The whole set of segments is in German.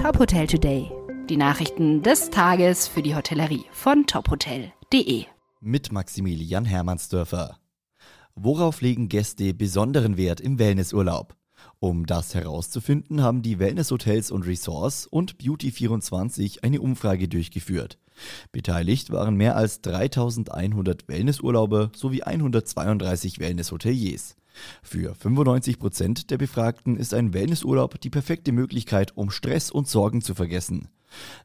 Top Hotel Today. Die Nachrichten des Tages für die Hotellerie von tophotel.de. Mit Maximilian Hermannsdörfer. Worauf legen Gäste besonderen Wert im Wellnessurlaub? Um das herauszufinden, haben die Wellnesshotels und Resorts und Beauty24 eine Umfrage durchgeführt. Beteiligt waren mehr als 3100 Wellnessurlauber sowie 132 Wellnesshoteliers. Für 95 Prozent der Befragten ist ein Wellnessurlaub die perfekte Möglichkeit, um Stress und Sorgen zu vergessen.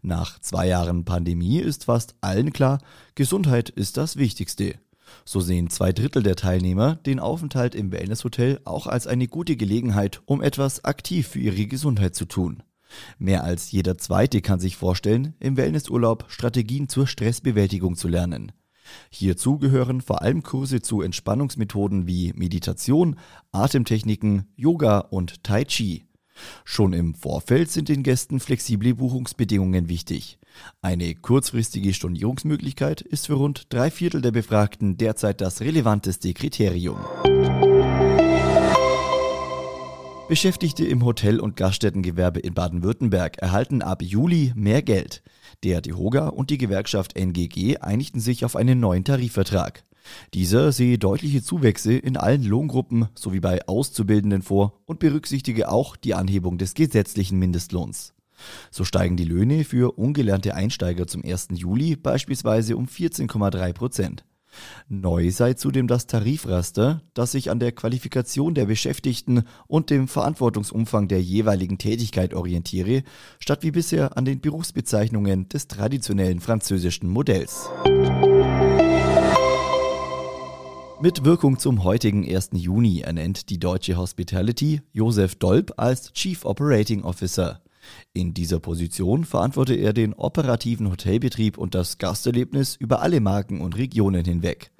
Nach zwei Jahren Pandemie ist fast allen klar, Gesundheit ist das Wichtigste. So sehen zwei Drittel der Teilnehmer den Aufenthalt im Wellnesshotel auch als eine gute Gelegenheit, um etwas aktiv für ihre Gesundheit zu tun. Mehr als jeder Zweite kann sich vorstellen, im Wellnessurlaub Strategien zur Stressbewältigung zu lernen. Hierzu gehören vor allem Kurse zu Entspannungsmethoden wie Meditation, Atemtechniken, Yoga und Tai Chi. Schon im Vorfeld sind den Gästen flexible Buchungsbedingungen wichtig. Eine kurzfristige Stornierungsmöglichkeit ist für rund drei Viertel der Befragten derzeit das relevanteste Kriterium. Beschäftigte im Hotel- und Gaststättengewerbe in Baden-Württemberg erhalten ab Juli mehr Geld. Der DEHOGA und die Gewerkschaft NGG einigten sich auf einen neuen Tarifvertrag. Dieser sehe deutliche Zuwächse in allen Lohngruppen sowie bei Auszubildenden vor und berücksichtige auch die Anhebung des gesetzlichen Mindestlohns. So steigen die Löhne für ungelernte Einsteiger zum 1. Juli beispielsweise um 14,3 Prozent. Neu sei zudem das Tarifraster, das sich an der Qualifikation der Beschäftigten und dem Verantwortungsumfang der jeweiligen Tätigkeit orientiere, statt wie bisher an den Berufsbezeichnungen des traditionellen französischen Modells. Mit Wirkung zum heutigen 1. Juni ernennt die Deutsche Hospitality Josef Dolb als Chief Operating Officer. In dieser Position verantworte er den operativen Hotelbetrieb und das Gasterlebnis über alle Marken und Regionen hinweg.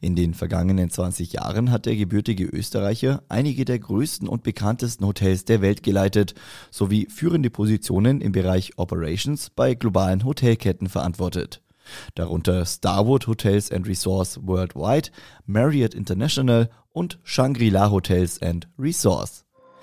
In den vergangenen 20 Jahren hat der gebürtige Österreicher einige der größten und bekanntesten Hotels der Welt geleitet, sowie führende Positionen im Bereich Operations bei globalen Hotelketten verantwortet. Darunter Starwood Hotels and Resorts Worldwide, Marriott International und Shangri-La Hotels and Resorts.